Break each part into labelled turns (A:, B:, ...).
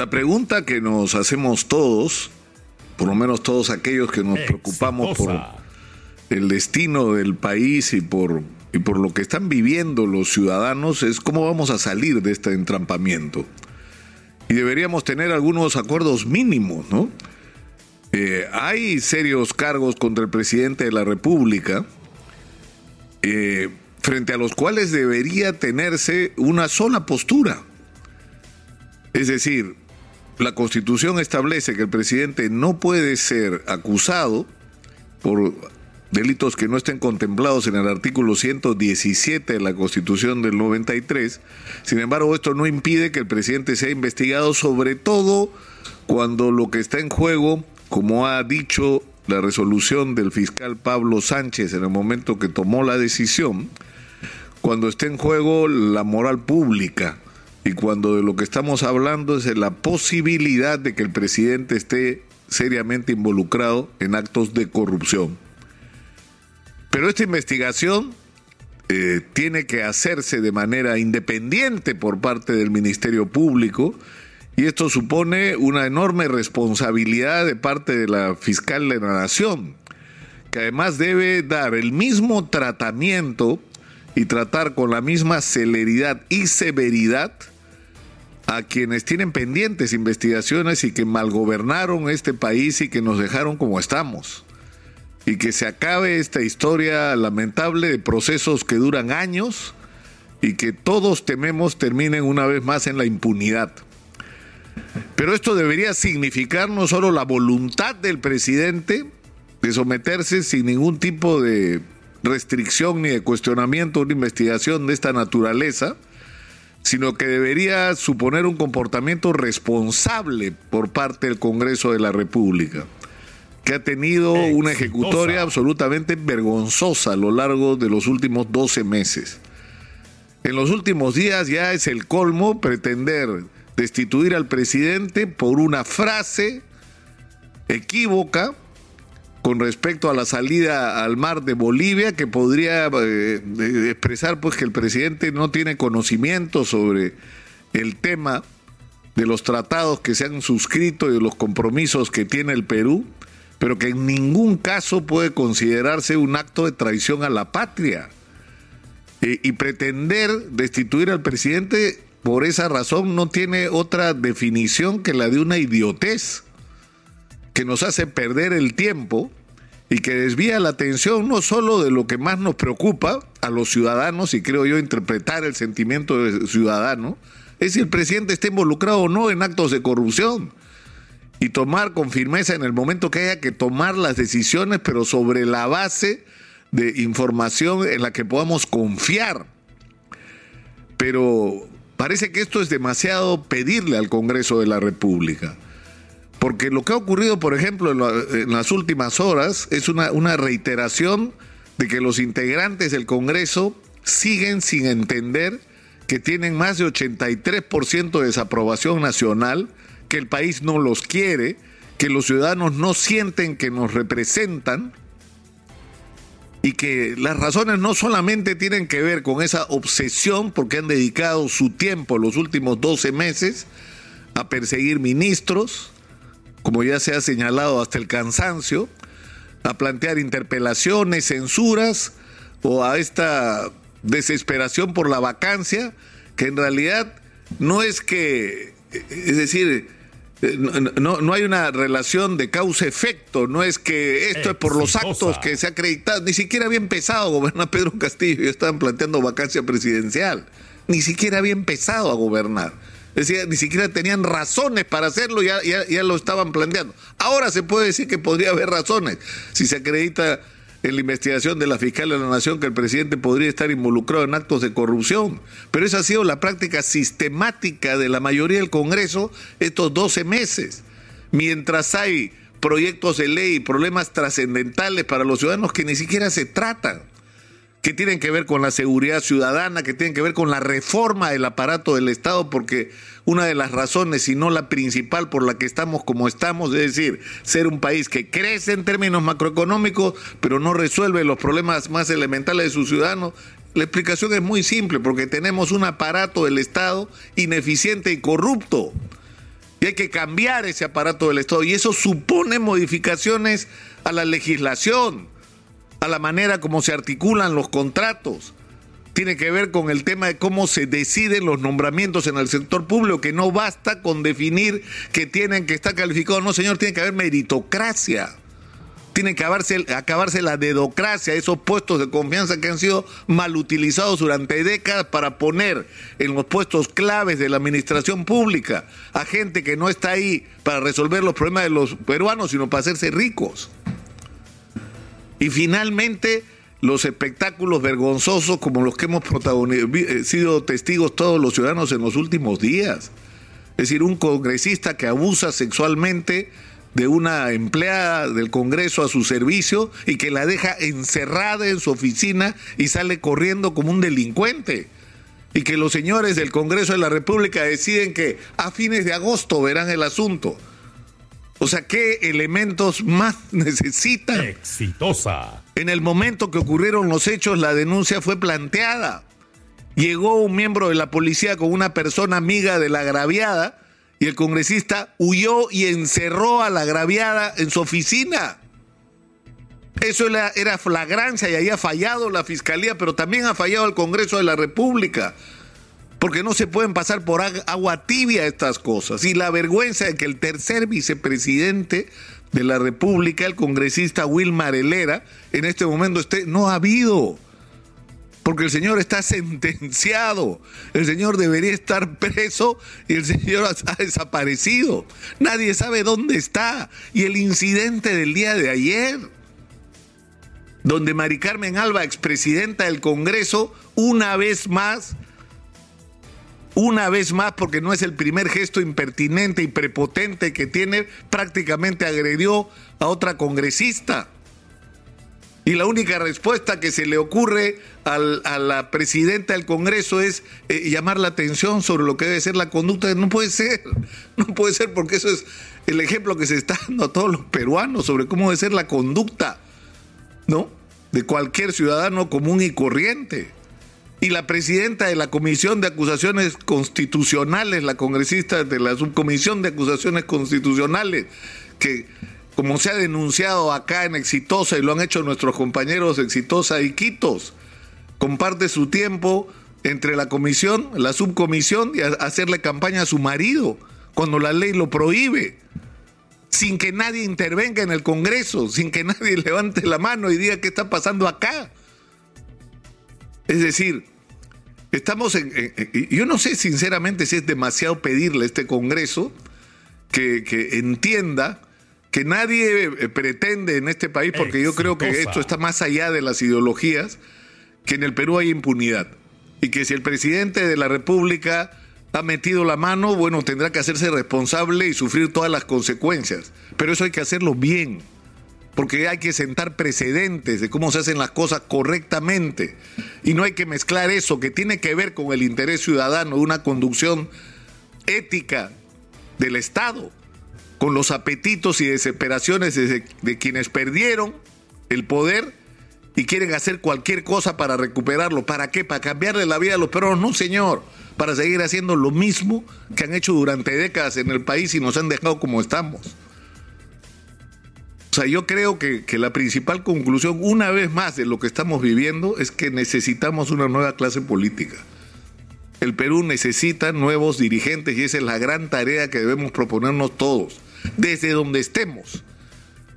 A: La pregunta que nos hacemos todos, por lo menos todos aquellos que nos preocupamos por el destino del país y por, y por lo que están viviendo los ciudadanos, es cómo vamos a salir de este entrampamiento. Y deberíamos tener algunos acuerdos mínimos, ¿no? Eh, hay serios cargos contra el presidente de la República, eh, frente a los cuales debería tenerse una sola postura. Es decir, la Constitución establece que el presidente no puede ser acusado por delitos que no estén contemplados en el artículo 117 de la Constitución del 93. Sin embargo, esto no impide que el presidente sea investigado, sobre todo cuando lo que está en juego, como ha dicho la resolución del fiscal Pablo Sánchez en el momento que tomó la decisión, cuando esté en juego la moral pública y cuando de lo que estamos hablando es de la posibilidad de que el presidente esté seriamente involucrado en actos de corrupción. Pero esta investigación eh, tiene que hacerse de manera independiente por parte del Ministerio Público y esto supone una enorme responsabilidad de parte de la fiscal de la Nación, que además debe dar el mismo tratamiento y tratar con la misma celeridad y severidad a quienes tienen pendientes investigaciones y que malgobernaron este país y que nos dejaron como estamos y que se acabe esta historia lamentable de procesos que duran años y que todos tememos terminen una vez más en la impunidad. Pero esto debería significar no solo la voluntad del presidente de someterse sin ningún tipo de restricción ni de cuestionamiento a una investigación de esta naturaleza, sino que debería suponer un comportamiento responsable por parte del Congreso de la República que ha tenido una ejecutoria absolutamente vergonzosa a lo largo de los últimos 12 meses. En los últimos días ya es el colmo pretender destituir al presidente por una frase equívoca con respecto a la salida al mar de Bolivia que podría eh, expresar pues que el presidente no tiene conocimiento sobre el tema de los tratados que se han suscrito y de los compromisos que tiene el Perú pero que en ningún caso puede considerarse un acto de traición a la patria. y pretender destituir al presidente por esa razón no tiene otra definición que la de una idiotez que nos hace perder el tiempo y que desvía la atención no solo de lo que más nos preocupa a los ciudadanos, y creo yo interpretar el sentimiento del ciudadano, es si el presidente está involucrado o no en actos de corrupción y tomar con firmeza en el momento que haya que tomar las decisiones, pero sobre la base de información en la que podamos confiar. Pero parece que esto es demasiado pedirle al Congreso de la República. Porque lo que ha ocurrido, por ejemplo, en, las últimas horas es una, una reiteración de que los integrantes del Congreso siguen sin entender que tienen más de 83% de desaprobación nacional que el país no los quiere, que los ciudadanos no sienten que nos representan y que las razones no solamente tienen que ver con esa obsesión porque han dedicado su tiempo los últimos 12 meses a perseguir ministros, como ya se ha señalado hasta el cansancio, a plantear interpelaciones, censuras o a esta desesperación por la vacancia, que en realidad no es que, es decir, eh, no, no, hay una relación de causa-efecto, no es que esto es por los actos que se ha acreditado, ni siquiera había empezado a gobernar Pedro Castillo, ya estaban planteando vacancia presidencial, ni siquiera había empezado a gobernar. Decir, ni siquiera tenían razones para hacerlo, ya, ya, lo estaban planteando. Ahora se puede decir que podría haber razones si se acredita en la investigación de la fiscal de la Nación que el presidente podría estar involucrado en actos de corrupción. Pero esa ha sido la práctica sistemática de la mayoría del Congreso estos 12 meses. Mientras hay proyectos de ley problemas trascendentales para los ciudadanos que ni siquiera se tratan que tienen que ver con la seguridad ciudadana, que tienen que ver con la reforma del aparato del Estado, porque una de las razones, si no la principal por la que estamos como estamos, es decir, ser un país que crece en términos macroeconómicos, pero no resuelve los problemas más elementales de sus ciudadanos, la explicación es muy simple, porque tenemos un aparato del Estado ineficiente y corrupto. Y hay que cambiar ese aparato del Estado. Y eso supone modificaciones a la legislación, a la manera como se articulan los contratos. Tiene que ver con el tema de cómo se deciden los nombramientos en el sector público, que no basta con definir que tienen que estar calificados. No, señor, tiene que haber meritocracia tiene que acabarse, acabarse la dedocracia, esos puestos de confianza que han sido mal utilizados durante décadas para poner en los puestos claves de la administración pública a gente que no está ahí para resolver los problemas de los peruanos, sino para hacerse ricos. Y finalmente, los espectáculos vergonzosos como los que hemos eh, sido testigos todos los ciudadanos en los últimos días. Es decir, un congresista que abusa sexualmente de una empleada del Congreso a su servicio y que la deja encerrada en su oficina y sale corriendo como un delincuente. Y que los señores del Congreso de la República deciden que a fines de agosto verán el asunto. O sea, ¿qué elementos más necesitan?
B: Exitosa.
A: En el momento que ocurrieron los hechos, la denuncia fue planteada. Llegó un miembro de la policía con una persona amiga de la agraviada y el congresista huyó y encerró a la agraviada en su oficina. Eso era, flagrancia y ahí ha fallado la fiscalía, pero también ha fallado el Congreso de la República. Porque no se pueden pasar por agua tibia estas cosas. Y la vergüenza de que el tercer vicepresidente de la República, el congresista Wilmar Helera, en este momento esté. No ha habido porque el Señor está sentenciado, el Señor debería estar preso y el Señor ha desaparecido. Nadie sabe dónde está. Y el incidente del día de ayer, donde Mari Carmen Alba, expresidenta del Congreso, una vez más, una vez más, porque no es el primer gesto impertinente y prepotente que tiene, prácticamente agredió a otra congresista. Y la única respuesta que se le ocurre a la presidenta del Congreso es eh, llamar la atención sobre lo que debe ser la conducta. No puede ser, no puede ser porque eso es el ejemplo que se está dando a todos los peruanos sobre cómo debe ser la conducta, ¿no? De cualquier ciudadano común y corriente. Y la presidenta de la Comisión de Acusaciones Constitucionales, la congresista de la Subcomisión de Acusaciones Constitucionales, que como se ha denunciado acá en Exitosa y lo han hecho nuestros compañeros Exitosa y Quitos, comparte su tiempo entre la comisión, la subcomisión y hacerle campaña a su marido cuando la ley lo prohíbe, sin que nadie intervenga en el Congreso, sin que nadie levante la mano y diga qué está pasando acá. Es decir, estamos en, yo no sé sinceramente si es demasiado pedirle a este Congreso que, que entienda que nadie eh, pretende en este país, porque yo creo que esto está más allá de las ideologías, que en el Perú hay impunidad. Y que si el presidente de la República ha metido la mano, bueno, tendrá que hacerse responsable y sufrir todas las consecuencias. Pero eso hay que hacerlo bien, porque hay que sentar precedentes de cómo se hacen las cosas correctamente. Y no hay que mezclar eso que tiene que ver con el interés ciudadano, una conducción ética del Estado con los apetitos y desesperaciones de, quienes perdieron el poder y quieren hacer cualquier cosa para recuperarlo. ¿Para qué? ¿Para cambiarle la vida a los peruanos? No, señor. Para seguir haciendo lo mismo que han hecho durante décadas en el país y nos han dejado como estamos. O sea, yo creo que, que la principal conclusión, una vez más, de lo que estamos viviendo es que necesitamos una nueva clase política. El Perú necesita nuevos dirigentes y esa es la gran tarea que debemos proponernos todos desde donde estemos,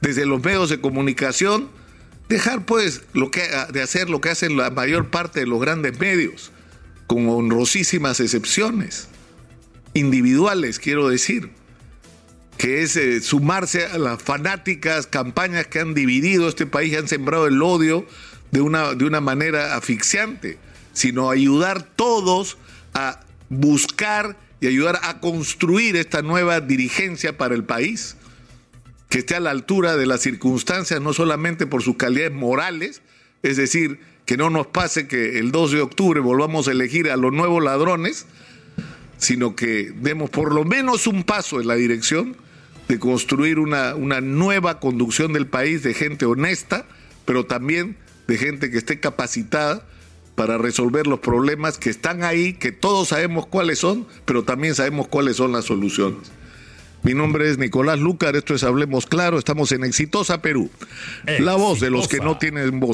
A: desde los medios de comunicación, dejar pues lo que, de hacer lo que hacen la mayor parte de los grandes medios, con honrosísimas excepciones, individuales quiero decir, que es eh, sumarse a las fanáticas campañas que han dividido este país y han sembrado el odio de una, de una manera asfixiante, sino ayudar todos a buscar y ayudar a construir esta nueva dirigencia para el país, que esté a la altura de las circunstancias, no solamente por sus calidades morales, es decir, que no nos pase que el 2 de octubre volvamos a elegir a los nuevos ladrones, sino que demos por lo menos un paso en la dirección de construir una, una nueva conducción del país de gente honesta, pero también de gente que esté capacitada para resolver los problemas que están ahí, que todos sabemos cuáles son, pero también sabemos cuáles son las soluciones. Mi nombre es Nicolás Lucar, esto es Hablemos Claro, estamos en Exitosa Perú. La voz de los que no tienen voz.